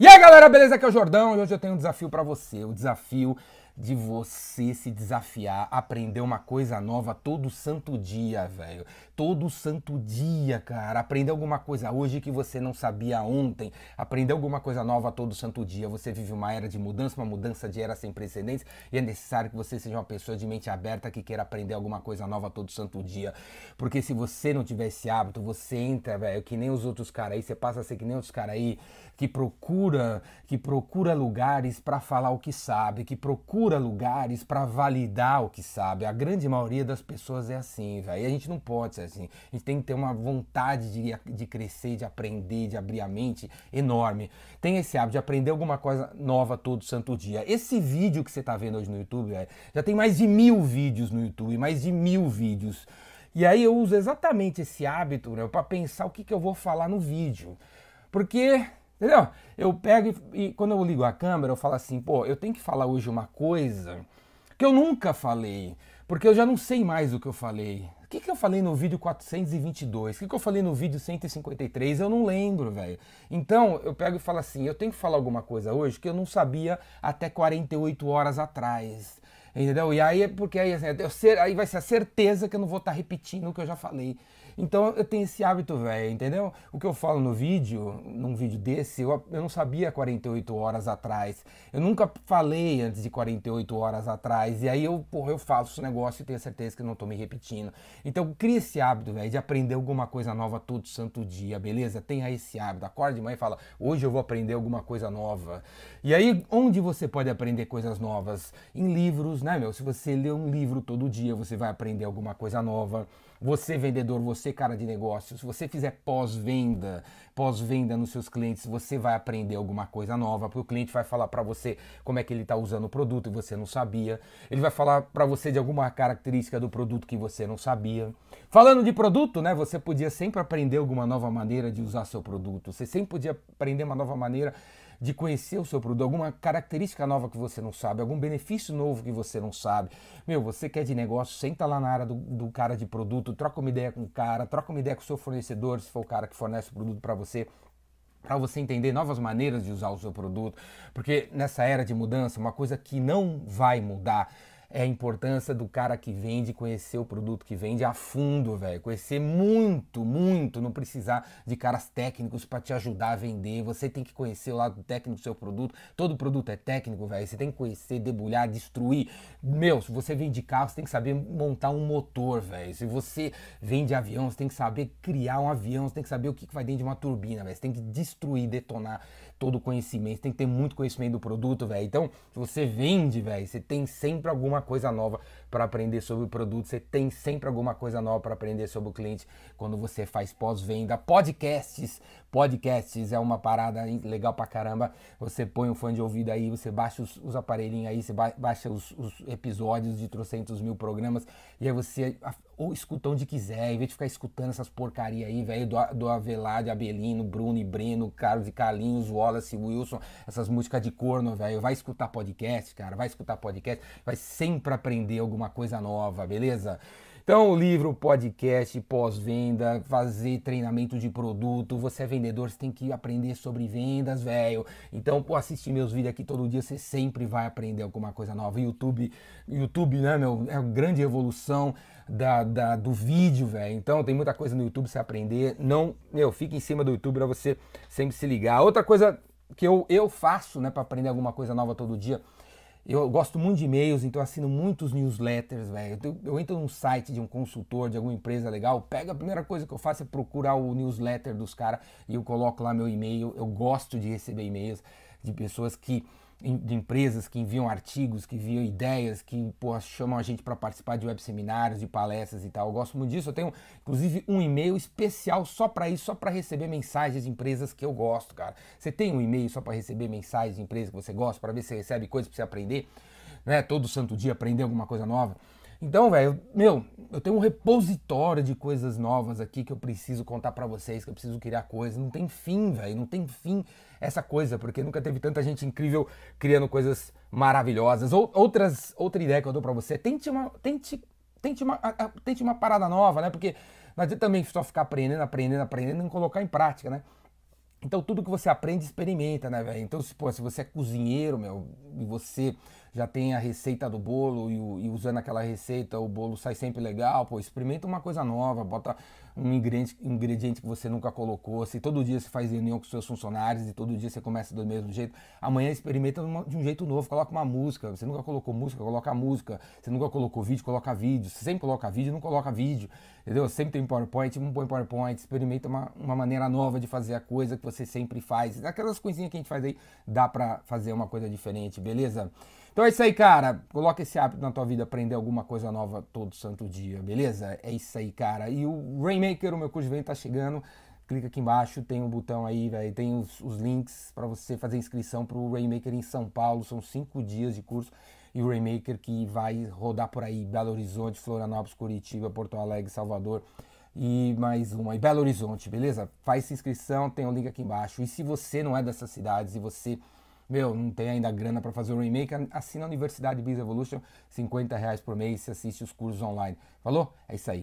E aí galera, beleza? Aqui é o Jordão e hoje eu tenho um desafio para você. O desafio de você se desafiar, aprender uma coisa nova todo santo dia, velho. Todo santo dia, cara. Aprender alguma coisa hoje que você não sabia ontem. Aprender alguma coisa nova todo santo dia. Você vive uma era de mudança, uma mudança de era sem precedentes e é necessário que você seja uma pessoa de mente aberta que queira aprender alguma coisa nova todo santo dia. Porque se você não tiver esse hábito, você entra, velho, que nem os outros caras aí, você passa a ser que nem outros caras aí que procura, que procura lugares para falar o que sabe, que procura procura lugares para validar o que sabe. A grande maioria das pessoas é assim, velho. E a gente não pode ser assim. A gente tem que ter uma vontade de, de crescer, de aprender, de abrir a mente enorme. Tem esse hábito de aprender alguma coisa nova todo santo dia. Esse vídeo que você está vendo hoje no YouTube, véio, já tem mais de mil vídeos no YouTube, mais de mil vídeos. E aí eu uso exatamente esse hábito né, para pensar o que, que eu vou falar no vídeo. Porque Entendeu? Eu pego e, e, quando eu ligo a câmera, eu falo assim, pô, eu tenho que falar hoje uma coisa que eu nunca falei, porque eu já não sei mais o que eu falei. O que, que eu falei no vídeo 422? O que, que eu falei no vídeo 153? Eu não lembro, velho. Então, eu pego e falo assim, eu tenho que falar alguma coisa hoje que eu não sabia até 48 horas atrás. Entendeu? E aí, porque aí, assim, aí vai ser a certeza que eu não vou estar tá repetindo o que eu já falei. Então eu tenho esse hábito, velho, entendeu? O que eu falo no vídeo, num vídeo desse, eu, eu não sabia 48 horas atrás. Eu nunca falei antes de 48 horas atrás. E aí eu, porra, eu faço esse negócio e tenho certeza que não tô me repetindo. Então cria esse hábito, velho, de aprender alguma coisa nova todo santo dia, beleza? Tenha esse hábito. Acorde de manhã e fala, hoje eu vou aprender alguma coisa nova. E aí, onde você pode aprender coisas novas? Em livros, né, meu? Se você ler um livro todo dia, você vai aprender alguma coisa nova. Você, vendedor, você, cara de negócio, se você fizer pós-venda, pós-venda nos seus clientes, você vai aprender alguma coisa nova, porque o cliente vai falar para você como é que ele está usando o produto e você não sabia. Ele vai falar para você de alguma característica do produto que você não sabia. Falando de produto, né, você podia sempre aprender alguma nova maneira de usar seu produto. Você sempre podia aprender uma nova maneira de conhecer o seu produto, alguma característica nova que você não sabe, algum benefício novo que você não sabe. Meu, você quer de negócio, senta lá na área do, do cara de produto, troca uma ideia com o cara, troca uma ideia com o seu fornecedor, se for o cara que fornece o produto para você para você entender novas maneiras de usar o seu produto, porque nessa era de mudança, uma coisa que não vai mudar é a importância do cara que vende conhecer o produto que vende a fundo, velho. Conhecer muito, muito, não precisar de caras técnicos para te ajudar a vender. Você tem que conhecer o lado técnico do seu produto. Todo produto é técnico, velho. Você tem que conhecer, debulhar, destruir. Meu, se você vende carro, você tem que saber montar um motor, velho. Se você vende avião, você tem que saber criar um avião, você tem que saber o que vai dentro de uma turbina, velho. Você tem que destruir, detonar todo o conhecimento, tem que ter muito conhecimento do produto, velho. Então, você vende, velho, você tem sempre alguma coisa nova para aprender sobre o produto, você tem sempre alguma coisa nova para aprender sobre o cliente quando você faz pós-venda. Podcasts, podcasts é uma parada legal pra caramba. Você põe um fone de ouvido aí, você baixa os, os aparelhinhos aí, você baixa os, os, episódios de trocentos mil programas e aí você ou escuta onde quiser, em vez de ficar escutando essas porcaria aí, velho, do, do Avelar, Abelino, Bruno e Breno, Carlos e Carlinhos, Wallace, Wilson, essas músicas de corno, velho. Vai escutar podcast, cara, vai escutar podcast, vai sempre aprender alguma coisa nova, beleza? Então, livro, podcast, pós-venda, fazer treinamento de produto. Você é vendedor, você tem que aprender sobre vendas, velho. Então, pô, assistir meus vídeos aqui todo dia, você sempre vai aprender alguma coisa nova. YouTube, YouTube, né, meu, é uma grande evolução da, da do vídeo, velho. Então, tem muita coisa no YouTube você aprender. Não, meu, fica em cima do YouTube pra você sempre se ligar. Outra coisa que eu, eu faço, né, para aprender alguma coisa nova todo dia eu gosto muito de e-mails, então assino muitos newsletters, velho. Eu, eu, entro num site de um consultor, de alguma empresa legal, pega a primeira coisa que eu faço é procurar o newsletter dos caras e eu coloco lá meu e-mail. Eu gosto de receber e-mails de pessoas que de empresas que enviam artigos, que enviam ideias, que chamam a gente para participar de web seminários, de palestras e tal. Eu gosto muito disso. Eu tenho, inclusive, um e-mail especial só para isso, só para receber mensagens de empresas que eu gosto, cara. Você tem um e-mail só para receber mensagens de empresas que você gosta, para ver se você recebe coisas para você aprender, né? Todo santo dia aprender alguma coisa nova. Então, velho, meu, eu tenho um repositório de coisas novas aqui que eu preciso contar para vocês, que eu preciso criar coisas. Não tem fim, velho, não tem fim essa coisa, porque nunca teve tanta gente incrível criando coisas maravilhosas. Ou, outras, outra ideia que eu dou para você, tente uma, tente, tente uma, tente uma parada nova, né? Porque não adianta também só ficar aprendendo, aprendendo, aprendendo e não colocar em prática, né? Então tudo que você aprende, experimenta, né, velho? Então, se, pô, se você é cozinheiro, meu, e você já tem a receita do bolo e, e, usando aquela receita o bolo sai sempre legal, pô, experimenta uma coisa nova, bota um ingrediente, ingrediente que você nunca colocou. Se todo dia você faz reunião com seus funcionários e todo dia você começa do mesmo jeito, amanhã experimenta de um jeito novo, coloca uma música. Você nunca colocou música, coloca música. Você nunca colocou vídeo, coloca vídeo. Você sempre coloca vídeo, não coloca vídeo. Entendeu? Sempre tem PowerPoint, não põe PowerPoint. Experimenta uma, uma maneira nova de fazer a coisa que você sempre faz. Aquelas coisinhas que a gente faz aí, dá pra fazer uma coisa diferente, beleza? Então é isso aí, cara. Coloca esse hábito na tua vida, aprender alguma coisa nova todo santo dia, beleza? É isso aí, cara. E o Rainmaker, o meu curso de venda tá chegando. Clica aqui embaixo, tem um botão aí, velho. Tem os, os links para você fazer inscrição pro Rainmaker em São Paulo. São cinco dias de curso. E o Rainmaker que vai rodar por aí, Belo Horizonte, Florianópolis, Curitiba, Porto Alegre, Salvador e mais uma. E Belo Horizonte, beleza? Faz inscrição, tem o link aqui embaixo. E se você não é dessas cidades e você meu, não tem ainda grana para fazer o remake, assina a Universidade Biz Evolution, 50 reais por mês, se assiste os cursos online. Falou? É isso aí.